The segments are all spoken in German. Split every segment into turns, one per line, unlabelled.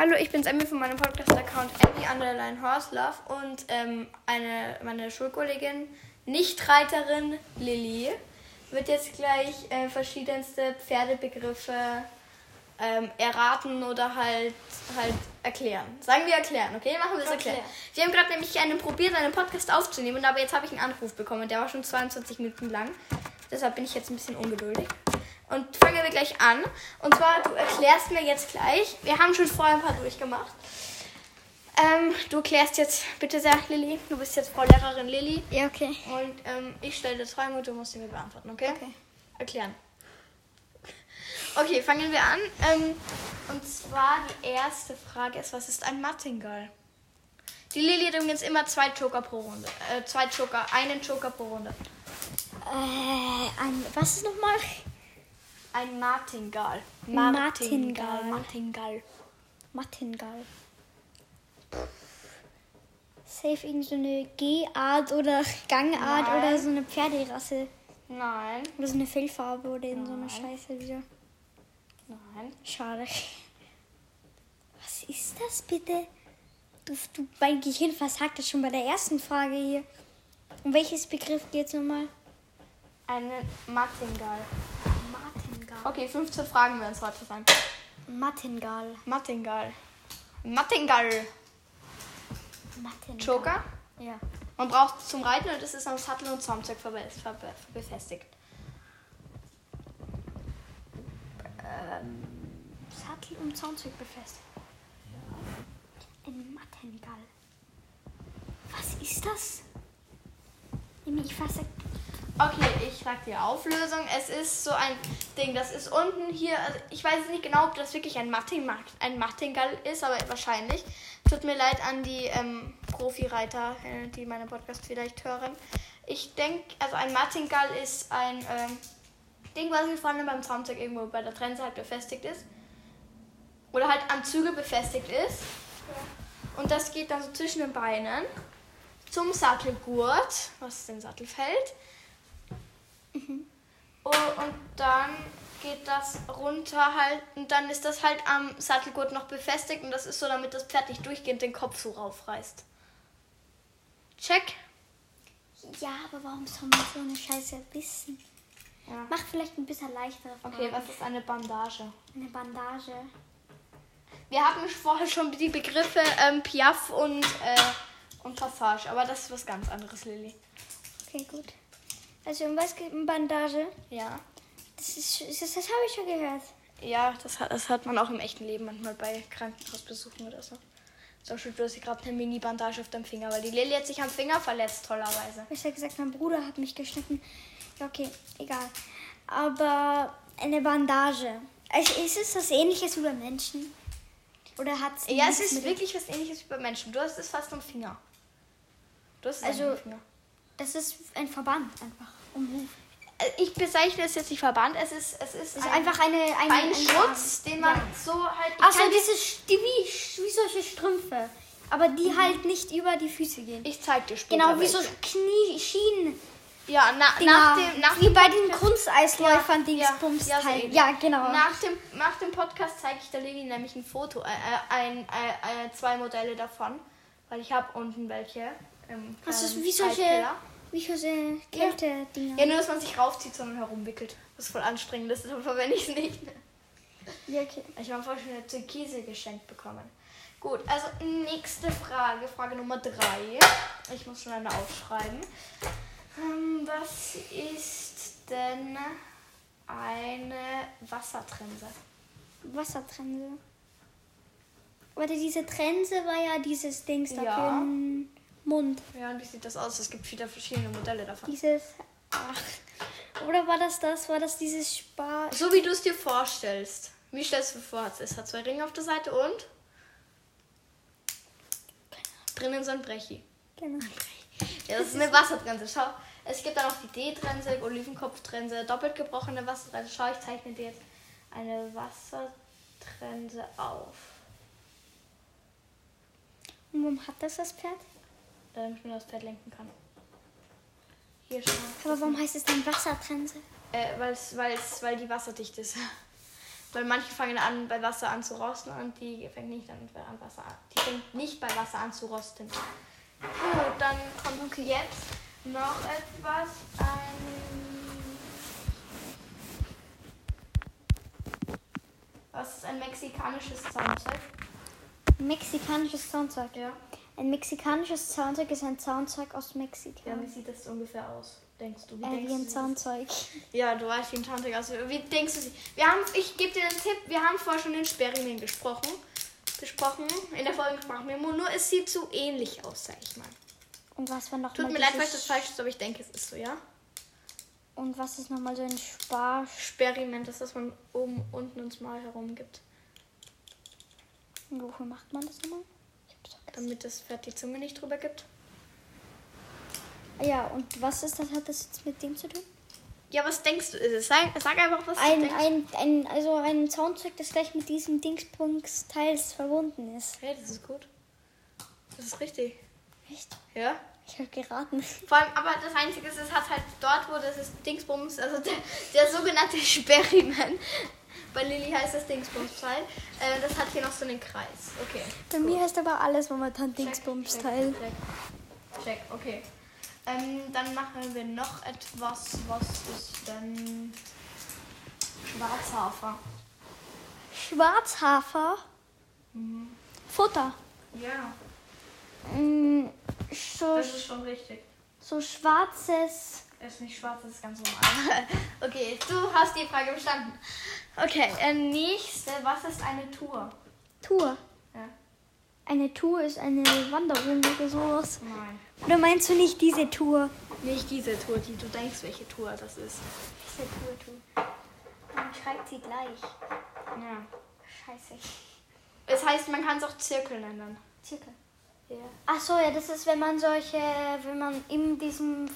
Hallo, ich bin's Emmy von meinem Podcast-Account Emmy Underline Horselove und ähm, eine, meine Schulkollegin, Nichtreiterin Lilly, wird jetzt gleich äh, verschiedenste Pferdebegriffe ähm, erraten oder halt, halt erklären. Sagen wir erklären, okay? Machen wir es erklären.
Erklären.
Wir haben gerade nämlich einen probiert, einen Podcast aufzunehmen, aber jetzt habe ich einen Anruf bekommen, der war schon 22 Minuten lang. Deshalb bin ich jetzt ein bisschen ungeduldig. Und fangen wir gleich an. Und zwar, du erklärst mir jetzt gleich. Wir haben schon vorher ein paar durchgemacht. Ähm, du erklärst jetzt bitte sehr, Lilly. Du bist jetzt Frau Lehrerin Lilly.
Ja, okay.
Und ähm, ich stelle dir Fragen und du musst sie mir beantworten, okay?
Okay.
Erklären. Okay, fangen wir an. Ähm, und zwar die erste Frage ist, was ist ein Martingall? Die Lilly hat übrigens immer zwei Joker pro Runde. Äh, zwei Joker, einen Joker pro Runde.
Äh, ein, was ist nochmal?
Ein Martingall.
Martingall.
Martingall.
Martingall. Safe irgend so eine Gehart oder Gangart
Nein.
oder so eine Pferderasse.
Nein.
Oder so eine Fellfarbe oder in so eine. Scheiße wieder.
Nein.
Schade. Was ist das bitte? Du, du, mein Gehirn versagt das schon bei der ersten Frage hier. Um welches Begriff geht's nochmal?
Ein Martingall.
Martingall.
Okay, 15 Fragen werden es heute sein.
Martingall.
Martingall. Martingall.
Martingall.
Joker?
Ja.
Man braucht es zum Reiten und es ist am Sattel und Zaumzeug befestigt.
Ähm, Sattel und Zaunzeug befestigt. Ein Martingall. Was ist das? Ich fasse.
Okay, ich sag die Auflösung. Es ist so ein Ding, das ist unten hier. Also ich weiß nicht genau, ob das wirklich ein, Martin, ein Martingall ist, aber wahrscheinlich. Tut mir leid an die ähm, Profireiter, äh, die meinen Podcast vielleicht hören. Ich denke, also ein Martingall ist ein ähm, Ding, was hier vorne beim Zaumzeug irgendwo bei der Trense halt befestigt ist. Oder halt am Zügel befestigt ist. Und das geht dann so zwischen den Beinen zum Sattelgurt, was den Sattel fällt. Oh, und dann geht das runter halt und dann ist das halt am Sattelgurt noch befestigt und das ist so, damit das Pferd nicht durchgehend den Kopf so raufreißt. Check.
Ja, aber warum soll man so eine Scheiße wissen?
Ja.
Mach vielleicht ein bisschen leichter.
Okay, was ist eine Bandage?
Eine Bandage.
Wir hatten vorher schon die Begriffe ähm, Piaf und, äh, und Passage, aber das ist was ganz anderes, Lilly.
Okay, gut. Also um was geht eine Bandage?
Ja.
Das ist, das, das habe ich schon gehört.
Ja, das hat, das hat man auch im echten Leben manchmal bei Krankenhausbesuchen oder so. Zum Beispiel, du hast hier gerade eine Mini-Bandage auf deinem Finger, weil die Lilly hat sich am Finger verletzt, tollerweise.
Ich habe gesagt, mein Bruder hat mich geschnitten. Ja, okay, egal. Aber eine Bandage. Also ist es was ähnliches wie bei Menschen? Oder hat es
Ja, es ist wirklich was ähnliches wie bei Menschen. Du hast es fast am Finger. Du hast es
Also-
am Finger.
Das ist ein Verband einfach. Um,
Äh, Ich bezeichne es jetzt nicht Verband, es ist, es ist,
es ist einfach eine, eine
ein Schutz, den man
Ja.
so halt.
Achso,
kann-
diese Sch- die wie, wie solche Strümpfe. Aber die halt nicht über die Füße gehen.
Ich zeig dir später.
Genau, wie so
welche.
Knieschienen.
Ja, na,
Dinger.
nach dem. Nach
wie
dem
bei den Kunsteisläufern,
Ja,
Dingsbums
ja, ja, so
Teil.
ähnlich.
Ja, genau.
Nach dem, nach dem Podcast zeige ich der Lilly nämlich ein Foto, äh, äh, ein, äh, äh, zwei Modelle davon, weil ich habe unten welche. Im
Das ist wie solche,
Reitkeller.
Wie solche Kälte-Dinger.
Ja, nur dass man sich raufzieht, sondern herumwickelt. Was voll anstrengend ist, aber verwende ich es nicht.
Ja, okay.
Ich habe vorhin schon eine Türkise geschenkt bekommen. Gut, also nächste Frage, Frage Nummer drei. Ich muss schon eine aufschreiben. Ähm, was ist denn eine Wassertrense?
Wassertrense. Warte, diese Trense war ja dieses Dings da
Ja.
für den Mund.
Ja, und wie sieht das aus? Es gibt viele verschiedene Modelle davon.
Dieses. Ach. Oder war das das? War das dieses Spar.
So wie du es dir vorstellst. Wie stellst du vor? Es hat zwei Ringe auf der Seite und drinnen so ein Brechi.
Genau.
Ja, das ist eine Wassertrense. Schau, es gibt da noch die D-Trense, Olivenkopftrense, doppelt gebrochene Wassertrense. Schau, ich zeichne dir jetzt eine Wassertrense auf.
Und warum hat das das Pferd?
Damit man das Pferd lenken kann. Hier schau.
Aber warum heißt es dann Wassertrense?
Äh, weil's, weil's, weil die wasserdicht ist. Weil manche fangen an, bei Wasser an zu rosten und die fängt nicht an, an Wasser an. Die fängt nicht bei Wasser an zu rosten. Gut, dann kommt jetzt noch etwas. Ein Was ist ein mexikanisches Zaunzeug?
Mexikanisches Zaunzeug.
Ja.
Ein mexikanisches Zaunzeug ist ein Zaunzeug aus Mexiko.
Ja, wie sieht das ungefähr aus? Denkst du? Wie
äh,
denkst
wie ein
du,
Zaunzeug.
Ja, du weißt, wie ein Zaunzeug aussieht. Wie denkst du? sie- Wir haben, ich gebe dir einen Tipp. Wir haben vorher schon den Sperrriemen gesprochen. Besprochen. In der Folge sprachen wir nur, nur es sieht so ähnlich aus, sag ich mal.
Und was war noch
Tut mir leid, falls
dieses-
das falsch ist, aber ich denke, es ist so, ja?
Und was ist nochmal so ein Spar...
Sperrriemen, das was man oben, unten und mal herum gibt.
Wofür macht man das nochmal?
Damit das Pferd die Zunge nicht drüber gibt.
Ja, und was ist das? Hat das jetzt mit dem zu tun?
Ja, was denkst du? Ist es? Sag, sag einfach, was du
Ein,
denkst.
ein, ein, also ein Zaunzeug, das gleich mit diesem Dingspunktsteils verbunden ist.
Hey, das ist gut. Das ist richtig.
Echt?
Ja?
Ich habe geraten.
Vor allem, aber das Einzige ist, es hat halt dort, wo das ist Dingsbums, also der, der sogenannte Sperrriemen. Bei Lilly heißt das Dingsbums-Teil. Äh, das hat hier noch so einen Kreis. Okay.
Bei mir heißt aber alles momentan Dingsbumsteil.
Check, check, check. okay. Ähm, dann machen wir noch etwas. Was ist denn Schwarzhafer?
Schwarzhafer. Futter.
Ja,
Mm, so,
das ist schon richtig.
so schwarzes.
Es ist nicht schwarz, das ist ganz normal. okay, du hast die Frage bestanden. Okay, äh, nächste. Was ist eine Tour?
Tour.
Ja.
Eine Tour ist eine Wanderung oder sowas.
Nein.
Oder meinst du nicht diese Tour?
Nicht diese Tour, die du denkst, welche Tour das ist.
Diese Tour, Tour. Man schreibt sie gleich.
Ja.
Scheiße.
Es heißt, man kann es auch Zirkel nennen.
Zirkel.
Ja.
Ach so, ja, das ist, wenn man solche, wenn man in diesem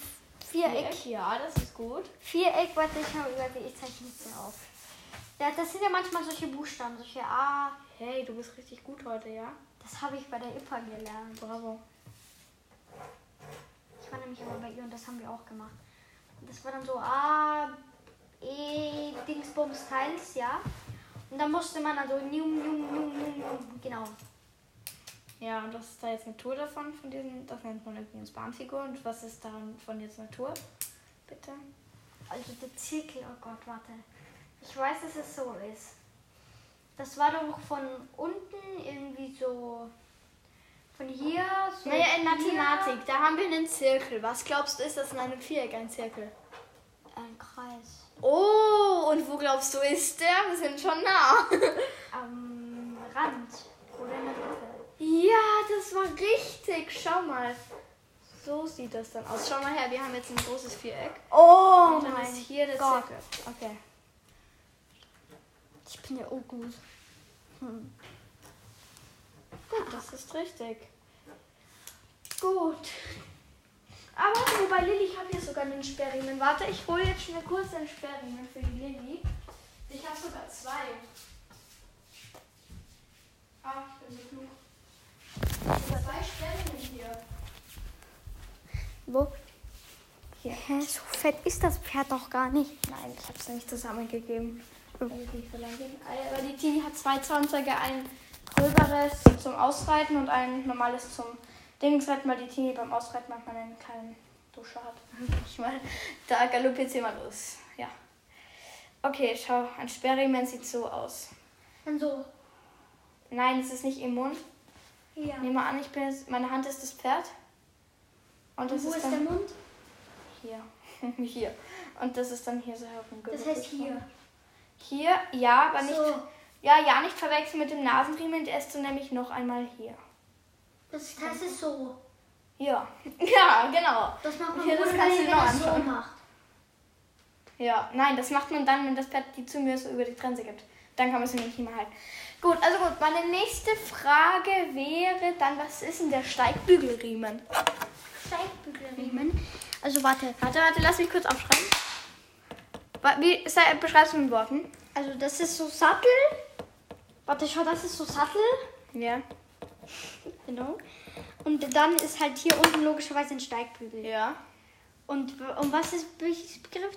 Viereck,
Ja, das ist gut.
Viereck, warte, ich, hab- warte, ich zeichne es auf. Ja, das sind ja manchmal solche Buchstaben, solche A.
Hey, du bist richtig gut heute, ja?
Das habe ich bei der IPA gelernt.
Bravo.
Ich war nämlich immer bei ihr und das haben wir auch gemacht. Und das war dann so A, E, Dingsbums, Teils, ja. Und dann musste man also nium, nium, nium, nium, genau.
Ja, und was ist da jetzt eine Tour davon? Von diesen, das nennt man übrigens Bahnfigur. Und was ist daran von jetzt eine Tour? Bitte?
Also der Zirkel, oh Gott, warte. Ich weiß, dass es so ist. Das war doch von unten irgendwie so. Von hier so.
Naja, in
hier,
Mathematik, da haben wir einen Zirkel. Was glaubst du, ist das in einem Viereck, ein Zirkel?
Ein Kreis.
Oh, und wo glaubst du, ist der? Wir sind schon nah.
Am Rand. Oder in der.
Ja, das war richtig. Schau mal. So sieht das dann aus. Schau mal her, wir haben jetzt ein großes Viereck.
Oh
Und dann ist hier der
Gott.
Zirkel. Okay.
Ich bin ja auch gut. Hm.
Gut, das ist richtig. Gut. Aber wobei Lilly, ich habe hier sogar einen Sperrriemen. Warte, ich hole jetzt schnell kurz einen Sperrriemen für die Lilly. Ich habe sogar zwei. Ah, ich bin so klug. Sperrriemen hier.
Wo? Hä, so fett ist das Pferd doch gar nicht.
Nein, ich habe es nicht zusammengegeben. Geht. Aber die Tini hat zwei Zaunzeuge, ein größeres zum Ausreiten und ein normales zum Dingsreiten, weil die Tini beim Ausreiten manchmal einen kleinen Dusche hat. Ich meine, da galoppiert sie mal los. Ja. Okay, schau, ein Sperrriemen sieht so aus.
Und so.
Nein, es ist nicht im Mund.
Ja.
Nehmen wir an, ich bin jetzt, meine Hand ist das Pferd. Und das
Wo
ist
ist
dann
der Mund?
hier. hier. Und das ist dann hier so dem
Das heißt hier.
Hier, ja, aber nicht.
So.
Ja, ja, nicht verwechseln mit dem Nasenriemen, der ist so nämlich noch einmal hier.
Das heißt es so.
Ja, ja, genau.
Das macht man
Hier,
gut,
das
wenn
kannst du
man
noch
das so
anschauen.
macht.
Ja, nein, das macht man dann, wenn das Pferd die Zunge so über die Trense gibt. Dann kann man sie nämlich nicht mehr halten. Gut, also gut, meine nächste Frage wäre dann, was ist denn der Steigbügelriemen?
Steigbügelriemen. Also warte.
Warte, warte, lass mich kurz aufschreiben. Wie beschreibst du mit Worten?
Also das ist so Sattel. Warte, schau, das ist so Sattel.
Ja.
Genau. Und dann ist halt hier unten logischerweise ein Steigbügel.
Ja.
Und, und was ist welches Begriff?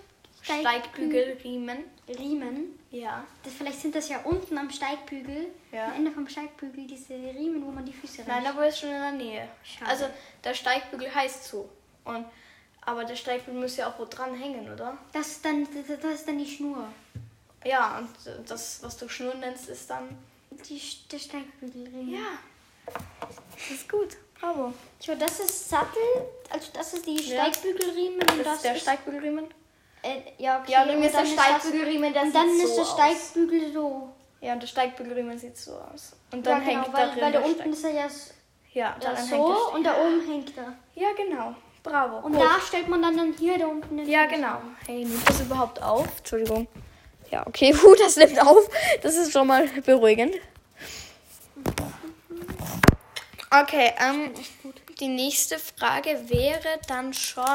Steigbügelriemen.
Riemen.
Ja.
Das, vielleicht sind das ja unten am Steigbügel,
Ja.
am Ende vom Steigbügel, diese Riemen, wo man die Füße
Nein,
rein.
aber ist schon in der Nähe.
Schade.
Also der Steigbügel heißt so. Und, aber der Steigbügel muss ja auch wo dran hängen, oder?
Das ist dann, das, das ist dann die Schnur.
Ja, und das, was du Schnur nennst, ist dann.
Die, der Steigbügelriemen.
Ja. Das ist gut. Bravo.
So, das ist Sattel, also das ist die
Ja.
Steigbügelriemen und
Das,
das
ist der Steigbügelriemen.
Äh, ja, okay.
Ja, und dann
und
ist der Steigbügelriemen, der
Und dann ist
so
der. Steigbügel so.
Ja, und der Steigbügelriemen sieht so aus. Und
Ja,
dann
genau,
hängt
weil, weil da
der
unten
Steig-
ist er ja
Ja,
ja,
daran hängt der
so
Steig-
und da oben hängt er.
Ja, genau. Bravo.
Und
Gut.
da stellt man dann, dann hier da unten den
Ja,
Fuß.
genau. Hey, nimmt das überhaupt auf? Entschuldigung. Ja, okay, gut, das nimmt auf. Das ist schon mal beruhigend. Okay, ähm, die nächste Frage wäre dann schon,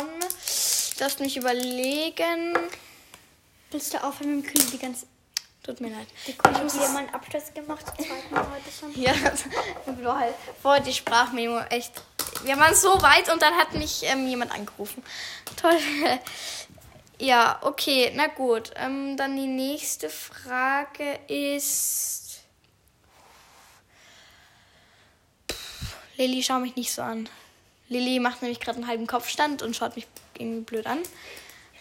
lass mich überlegen.
Willst du aufhören mit dem Kühl die ganze...
Tut mir leid.
Die Kuh hat wieder mal einen Abschluss gemacht, zweiten Mal heute schon.
Ja, war halt vor die Sprachmemo echt. Wir waren so weit und dann hat mich ähm, jemand angerufen. Toll. Ja, okay, na gut. Ähm, dann die nächste Frage ist. Lilly, schau mich nicht so an. Lilly macht nämlich gerade einen halben Kopfstand und schaut mich irgendwie blöd an.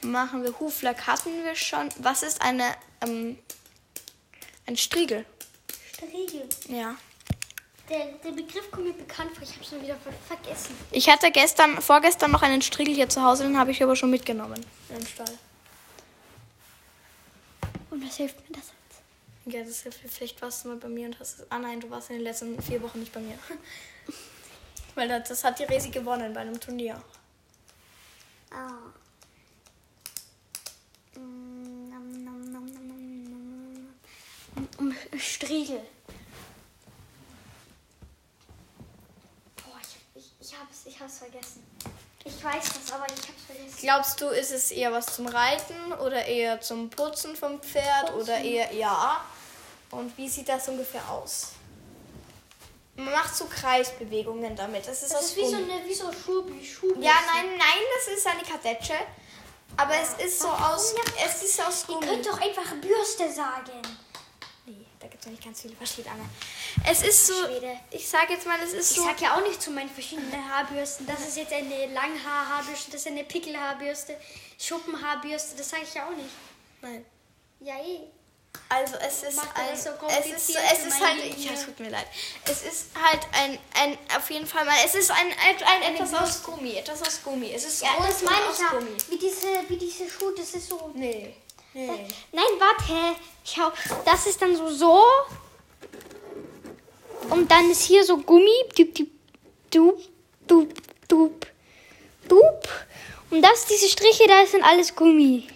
Machen wir Huflack hatten wir schon. Was ist eine ähm, ein Striegel?
Striegel.
Ja.
Der, der Begriff kommt mir bekannt vor, ich habe schon wieder ver vergessen.
Ich hatte gestern, vorgestern noch einen Striegel hier zu Hause, den habe ich aber schon mitgenommen. In den Stall.
Und was hilft mir das jetzt?
Ja, das hilft dir vielleicht warst du mal bei mir und hast. Ah nein, du warst in den letzten vier Wochen nicht bei mir. Weil das, das hat die Resi gewonnen bei einem Turnier.
Ah. Mm, um Striegel. Boah, ich, ich, ich hab's, ich hab's vergessen. Ich weiß das, aber ich hab's vergessen.
Glaubst du, ist es eher was zum Reiten oder eher zum Putzen vom Pferd
Putzen.
oder eher ja? Und wie sieht das ungefähr aus? Man macht so Kreisbewegungen damit. Das ist
Das ist wie so eine, wie so Schubi, Schubi.
Ja, nein, nein, das ist eine Kadetsche. Aber es ist so aus. Es ist aus
Ihr
Gummi.
könnt doch einfach Bürste sagen.
Nee, da gibt es nicht ganz viele verschiedene. Es ist so.
Schwede.
Ich sage jetzt mal, es ist
Ich
so.
sag ja auch nicht zu meinen verschiedenen Haarbürsten. Das ist jetzt eine Langhaar-Haarbürste, das ist eine Pickelhaarbürste, Schuppenhaarbürste, das sage ich ja auch nicht.
Nein.
Ja, eh.
Also es ist ein,
so
es ist, es ist halt, ja, tut mir leid. Es ist halt ein, ein, auf jeden Fall mal, es ist ein, ein, ein etwas aus Gummi, etwas aus Gummi. Es ist
Ja, das meine
aus
ich ja.
Gummi.
Wie diese, wie diese Schuhe, das ist so.
Nee. Nee.
Nein, warte. Schau, das ist dann so so. Und dann ist hier so Gummi. Dup, dup, dup, dup, dup, dup. Und das, diese Striche, da sind alles Gummi.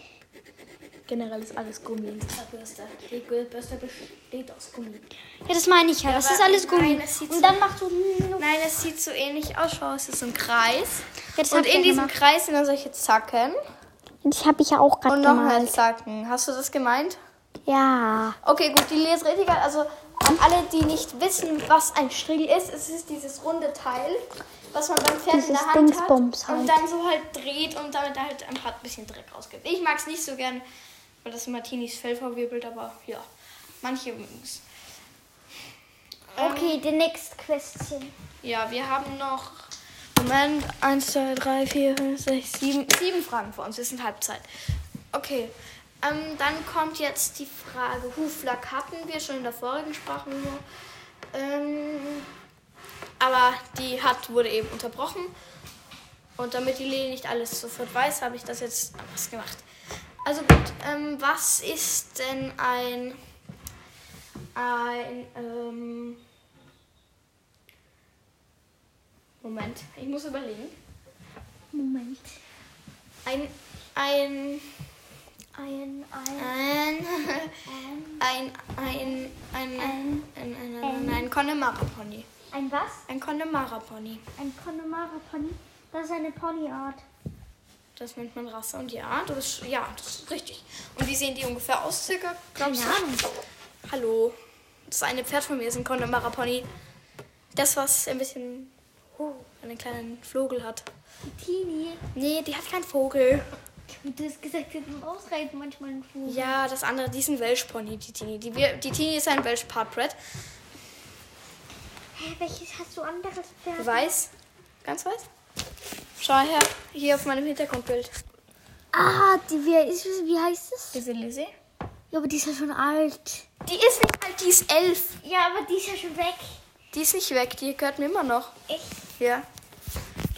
Generell ist alles Gummi in dieser Bürste. Die Bürste besteht aus Gummi.
Ja, das meine ich ja. Das ist alles Gummi.
nein,
Und
so-
dann machst du.
Nein, es sieht so ähnlich aus. Schau, es ist ein Kreis.
Ja, das
und in diesem
gemacht.
Kreis sind dann solche Zacken.
Das habe ich ja auch gerade
Und noch
gemalt.
mehr Zacken. Hast du das gemeint?
Ja.
Okay, gut, die ist richtig. Also an alle, die nicht wissen, was ein Striegel ist, es ist dieses runde Teil, was man beim Pferd in
Dieses
der Hand
Dingsbums
hat und
halt.
dann so halt dreht und damit halt ein paar bisschen Dreck rausgibt. Ich mag es nicht so gern, weil das Martinis Fell verwirbelt, aber ja, manche mögen es.
Okay, the next question.
Ja, wir haben noch, Moment, 1, 2, 3, 4, 5, 6, 7, 7 Fragen vor uns. Wir sind Halbzeit. Okay, ähm, dann kommt jetzt die Frage, Huflack hatten wir schon in der vorigen Sprachmemo. Ähm, aber die hat, wurde eben unterbrochen. Und damit die Lili nicht alles sofort weiß, habe ich das jetzt anders gemacht. Also gut, ähm, was ist denn ein, ein, ähm, Moment, ich muss überlegen.
Moment.
Ein, ein,
Ein, ein,
ein,
ein,
ein, ein, ein, ein, ein, ein, ein, ein Connemara-Pony.
ein was?
Ein Connemara-Pony.
Ein Connemara Pony. Das ist eine Ponyart.
Das nennt man Rasse und ja, das ist, ja, das ist richtig. Und wie sehen die ungefähr aus, circa? Glaubst
Keine
du?
Ahnung.
Hallo. Das eine Pferd von mir ist ein Connemara-Pony. Das, was ein bisschen, oh, einen kleinen Vogel hat.
Tini.
Nee, die hat keinen Vogel.
Du hast gesagt, sie sind ausreiten manchmal ein Vogel.
Ja, das andere, die ist ein Welshpony, die Tini. Die, die Tini ist ein Welsh Partbred.
Hä, welches hast du anderes Pferd?
Weiß. Ganz weiß. Schau her, hier auf meinem Hintergrundbild.
Ah, die, wer ist, wie heißt es?
Diese Lizzie.
Ja, aber die ist ja schon alt.
Die ist nicht alt, die ist elf.
Ja, aber die ist ja schon weg.
Die ist nicht weg, die gehört mir immer noch.
Echt?
Ja.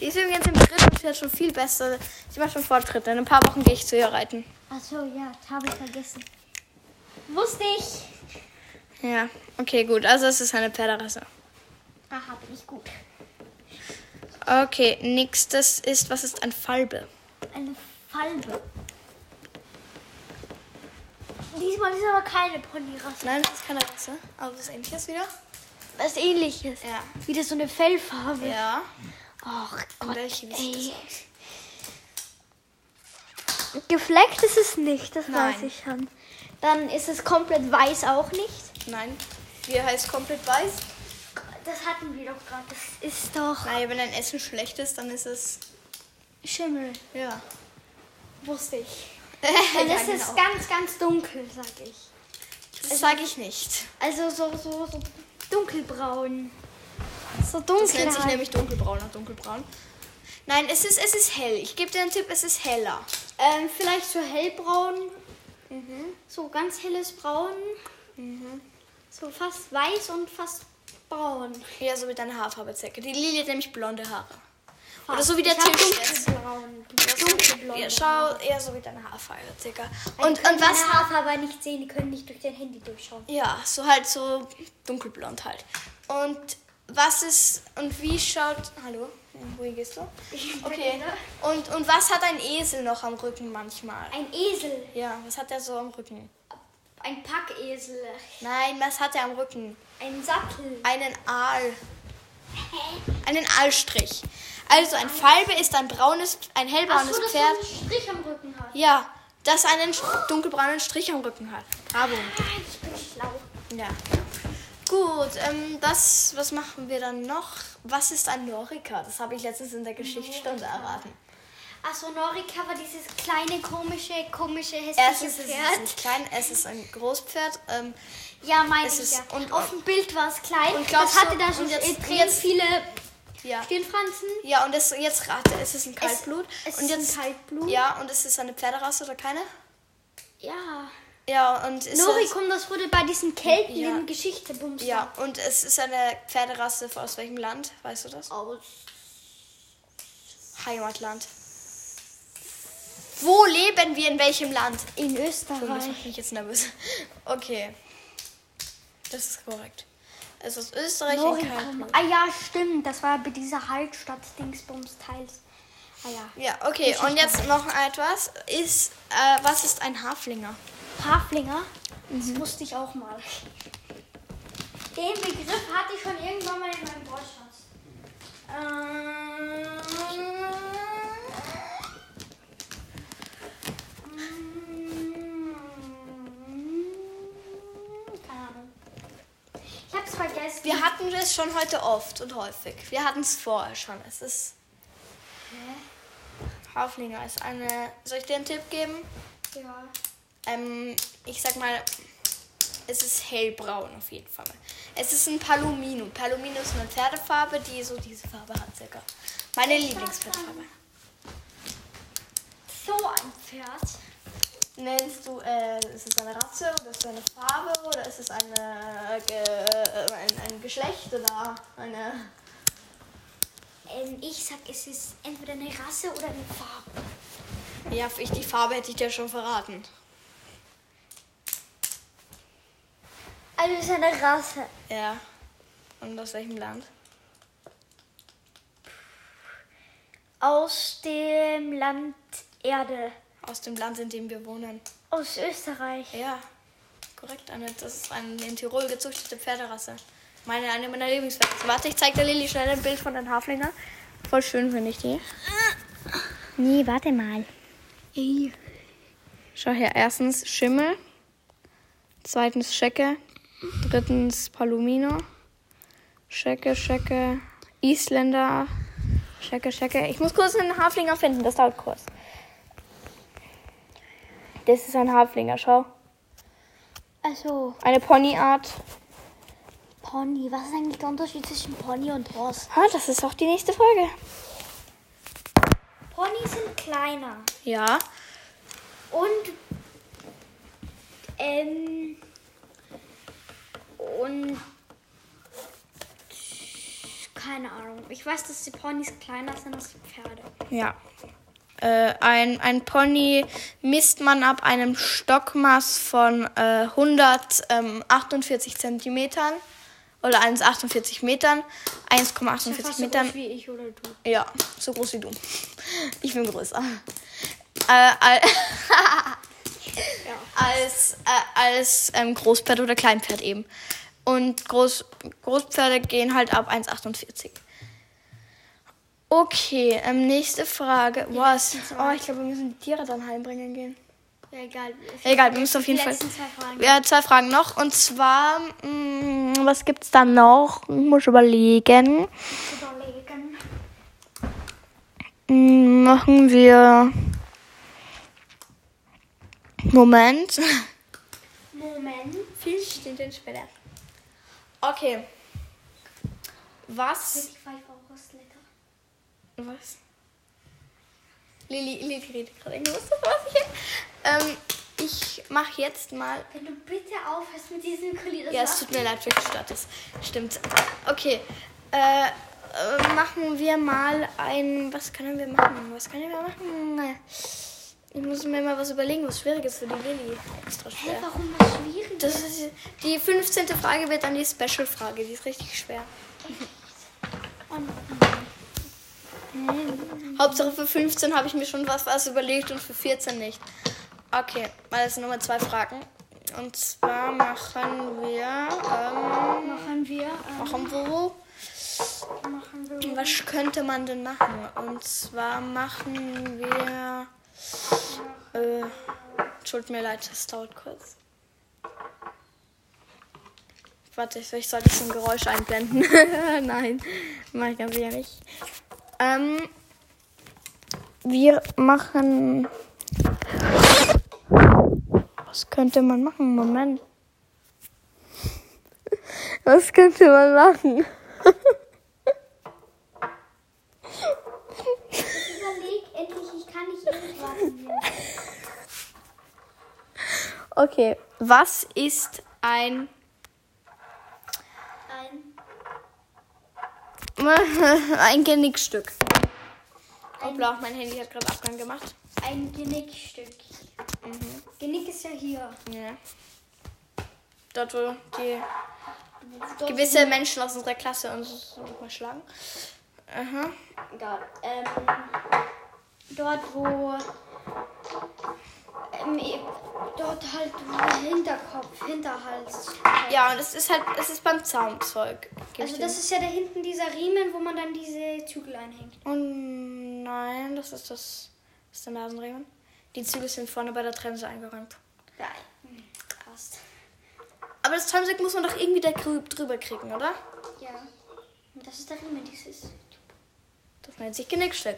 Die ist übrigens im Griff und fährt schon viel besser. Sie macht schon Fortschritte. In ein paar Wochen gehe ich zu ihr reiten.
Ach so, ja, habe ich vergessen. Wusste ich.
Ja, okay, gut. Also es ist eine Pferderasse.
Aha, bin ich gut.
Okay, nächstes ist, was ist ein Falbe?
Eine Falbe. Diesmal ist aber keine Ponyrasse.
Nein, das ist keine Rasse. Aber was ähnliches wieder?
Was ähnliches.
Ja.
Wieder so eine Fellfarbe.
Ja.
Ach
Und
Gott,
welche,
ey. Gefleckt ist es nicht, das
Nein.
weiß ich schon. Dann ist es komplett weiß auch nicht.
Nein. Wie heißt komplett weiß?
Das hatten wir doch gerade. Das ist doch
Naja, wenn ein Essen schlecht ist, dann ist es.
Schimmel.
Ja.
Wusste ich. Dann
ja,
ist es
genau.
ganz, ganz dunkel, sag ich.
Das sage ich nicht.
Also so, so, so dunkelbraun. So
Das
dunkel.
nennt sich nämlich dunkelbraun und dunkelbraun. Nein, es ist, es ist hell. Ich gebe dir einen Tipp, es ist heller.
ähm, vielleicht so hellbraun. So ganz helles Braun. So fast weiß und fast braun.
Ja, so wie deine Haarfarbe, Zecke. Die Lili hat nämlich blonde Haare. Oder so wie der
Ich
Tisch jetzt.
dunkelbraun. Dunkelblond.
Ja, schau eher so wie deine Haarfarbe, circa.
Und,
Und, was?
Haarfarbe nicht sehen, die können nicht durch dein Handy durchschauen.
Ja, so halt so dunkelblond halt. Und was ist und wie schaut. Hallo? Wohin gehst du? Okay. Und, und was hat ein Esel noch am Rücken manchmal?
Ein Esel,
Ja, was hat er so am Rücken?
Ein Packesel,
Nein, was hat er am Rücken?
ein Sattel.
Einen Aal. Einen Aalstrich. Also ein Falbe ist ein braunes, ein hellbraunes
Achso, dass
Pferd.
du einen Strich am Rücken hat.
Ja, das einen dunkelbraunen Strich am Rücken hat. Bravo.
Ich bin schlau.
Ja. Gut, ähm, das, was machen wir dann noch? Was ist ein Norika? Das habe ich letztens in der Geschichtsstunde erraten.
Achso, Norika war dieses kleine, komische, komische, hässliche
Erstens ist es
Pferd.
ein klein, es ist ein Großpferd. Ähm,
Ja, meine
Es
ich
ist-
ja.
und-
Auf dem Bild war es klein.
Und glaubst
das hatte
du-
da
jetzt-
extrem
jetzt-
viele
ja.
Stirnfransen.
Ja, und es, jetzt rate, es ist ein Kaltblut.
es
und
ist ein
jetzt,
Kaltblut?
Ja, und es ist eine Pferderasse oder keine?
Ja.
Ja, und ist
Noricum, das wurde bei diesen Kelten
Ja.
in Geschichte bumsen.
es, ja, und es ist eine Pferderasse aus welchem Land? Weißt du das?
Aus.
Heimatland. Wo leben wir in welchem Land?
In
Oh, das
Österreich.
macht mich jetzt nervös. Okay. Das ist korrekt. Es ist Österreich ein
Noricum.
Kaltblut.
Ah ja, stimmt. Das war bei dieser Haltstadt Dingsbums-Teils. Ah ja.
Ja, okay. Und jetzt noch etwas. Ist, äh, was ist ein Haflinger?
Haflinger. Das wusste ich auch mal. Den Begriff hatte ich schon irgendwann mal in meinem Wortschatz. Ähm, Keine Ahnung. Ich hab's vergessen.
Wir hatten es schon heute oft und häufig. Wir hatten es vorher schon. Es ist. Haflinger ist eine. Soll ich dir einen Tipp geben?
ja.
Ähm, ich sag mal, es ist hellbraun auf jeden Fall. Es ist ein Palomino. Palomino ist eine Pferdefarbe, die so diese Farbe hat, circa. Meine Lieblingspferdefarbe.
So ein Pferd.
Nennst du, äh, ist es eine Rasse oder ist es eine Farbe oder ist es eine, äh, äh, ein, ein Geschlecht oder eine.
Ähm, ich sag, es ist entweder eine Rasse oder eine Farbe.
Ja, ich, die Farbe hätte ich dir schon verraten.
Also es ist eine Rasse.
Ja. Und aus welchem Land?
Aus dem Land Erde.
Aus dem Land, in dem wir wohnen.
Aus Österreich.
Ja, korrekt, Annette. Das ist eine in Tirol gezüchtete Pferderasse. Meine, eine meiner Lieblingspferde. Warte, ich zeig der Lilly schnell ein Bild von den Haflinger. Voll schön finde ich die.
Nee, warte mal. Ey.
Schau her, erstens Schimmel, zweitens Schecke, drittens Palomino, Schecke, Schecke, Isländer, Schecke, Schecke. Ich muss kurz einen Haflinger finden, das dauert kurz. Das ist ein Haflinger, schau.
Also,
Eine Ponyart.
Pony. Was ist eigentlich der Unterschied zwischen Pony und Ross?
Ah, das ist auch die nächste Frage.
Ponys sind kleiner.
Ja.
Und, ähm, und, keine Ahnung. Ich weiß, dass die Ponys kleiner sind als die Pferde.
Ja. Äh, ein, ein Pony misst man ab einem Stockmaß von äh, 148 Zentimetern oder 1,48 Metern, 1,48
Fast so
Metern.
groß wie ich oder du.
Ja, so groß wie du. Ich bin größer. Äh, al- als äh, als ähm, Großpferd oder Kleinpferd eben. Und Groß, Großpferde gehen halt ab 1,48. Okay, ähm, nächste Frage. Was? Oh, ich glaube, wir müssen die Tiere dann heimbringen gehen.
Ja, egal.
Egal, wir müssen auf jeden Fall.
zwei Fragen.
Ja, zwei Fragen noch. Und zwar, mh, was gibt's da noch? Ich muss überlegen.
Überlegen.
Mm, Machen wir. Moment.
Moment.
Viel steht denn später. Okay. Was?
Was?
Lili, Lili redet gerade irgendwas vor sich hin. Ähm, ich mache jetzt mal.
Wenn du bitte aufhörst mit diesem Kuli,
Ja, es tut mir leid, wirklich stört es. Stimmt. Okay. Äh, äh, machen wir mal ein. Was können wir machen? Was können wir machen? Ich muss mir mal was überlegen, was schwierig ist für die Lilly. Extra schwer.
warum was schwierig?
Das ist, die 15. Frage wird dann die Special-Frage. Die ist richtig schwer.
Und,
Hauptsache für 15 habe ich mir schon was, was überlegt und für 14 nicht. Okay, weil es sind nochmal zwei Fragen. Und zwar machen wir. Ähm,
machen wir, ähm,
machen wir.
machen wir.
Was könnte man denn machen? Und zwar machen wir. Äh, tut mir leid, das dauert kurz. Warte, ich sollte so ein Geräusch einblenden. Nein, mach ich ganz sicher nicht. Ähm, wir machen. Was könnte man machen? Moment. Was könnte man machen?
Überleg endlich, ich kann nicht hier.
Okay, was ist ein
Ein,
ein Genickstück? Hoppla, mein Handy hat gerade Abgang gemacht.
ein Genickstück. Genick ist ja hier.
Ja. Dort, wo die
Dort
gewisse Menschen aus unserer Klasse uns so mal schlagen. Aha.
Egal. Ähm, dort, wo. Ähm, dort halt Hinterkopf, Hinterhals.
Ja, und es ist halt, es ist beim Zaumzeug.
Also das ist ja da hinten dieser Riemen, wo man dann diese Zügel einhängt.
Oh nein, das ist das, das ist der Nasenriemen. Die Züge sind vorne bei der Trense eingeräumt.
Ja, hm, passt.
Aber das Zaumzeug muss man doch irgendwie da drü- drüber kriegen, oder?
Ja. Und das ist der Riemen, dieses.
Das nennt sich Genickstück.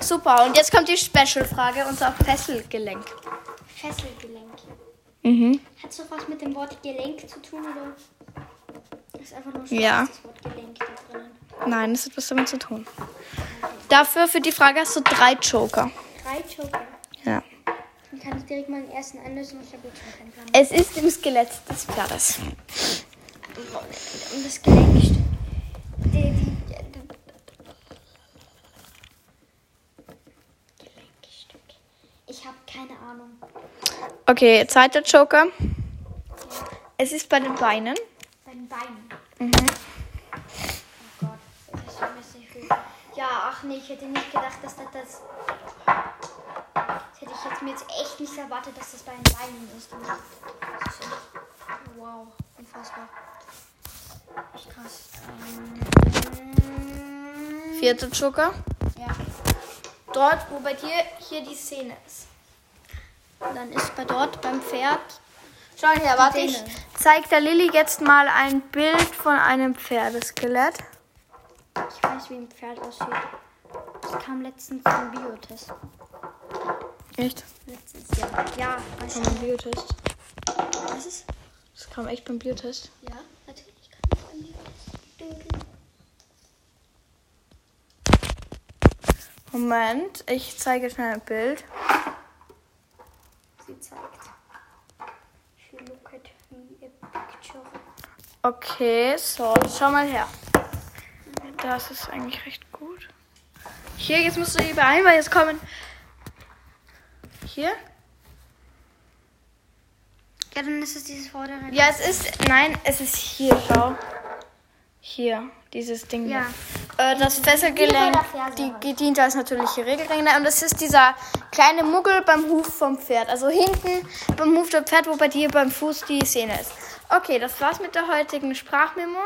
Super, und jetzt kommt die Special-Frage, unser Fesselgelenk.
Fesselgelenk.
Mhm.
Hat es doch was mit dem Wort Gelenk zu tun, oder? Ist einfach nur
Ja.
das Wort Gelenk da drinnen.
Nein, das hat was damit zu tun. Dafür für die Frage hast du drei Joker.
Drei Joker.
Ja.
Dann kann ich direkt mal den ersten einlösen, ich habe jetzt schon keinen Plan.
Es ist im Skelett des Pferdes.
Um das Gelenkstück. Die, die, die, Gelenkstück. Ich habe keine Ahnung.
Okay, zweiter Joker. Es ist bei den Beinen.
Bei den Beinen.
Mhm.
Oh Gott, das ist schon nicht viel. Ja, ach nee, ich hätte nicht gedacht, dass das das. Das hätte ich jetzt mir jetzt echt nicht erwartet, dass das bei den Beinen ist. Das ist echt. Wow, unfassbar. Echt krass. Ähm,
Vierter Joker.
ja.
Dort, wo bei dir hier die Szene ist.
Dann ist bei dort beim Pferd.
Schau her, warte, ich zeig der Lilly jetzt mal ein Bild von einem Pferdeskelett.
Ich weiß, wie ein Pferd aussieht. Das kam letztens zum Biotest.
Echt?
Letztes Jahr. Ja, weiß
Kam
ich.
beim Biotest.
Was ist?
Das kam echt beim Biotest.
Ja, natürlich kann ich bei mir. Dödel.
Moment, ich zeige schnell ein Bild.
Sie zeigt. She look at me a picture.
Okay, so, schau mal her. Das ist eigentlich recht gut. Hier, jetzt musst du überall, weil jetzt kommen. Hier?
Ja, dann ist es dieses vordere.
Ja, es ist. Nein, es ist hier, schau. Hier, dieses Ding.
Ja.
hier. Äh, das Fesselgelenk, die gedient als natürliche Regelringe. Und das ist dieser kleine Muggel beim Huf vom Pferd. Also hinten beim Huf der Pferd, wo bei dir beim Fuß die Sehne ist. Okay, das war's mit der heutigen Sprachmemo.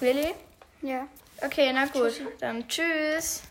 Willi?
Ja.
Okay, na gut. Dann tschüss.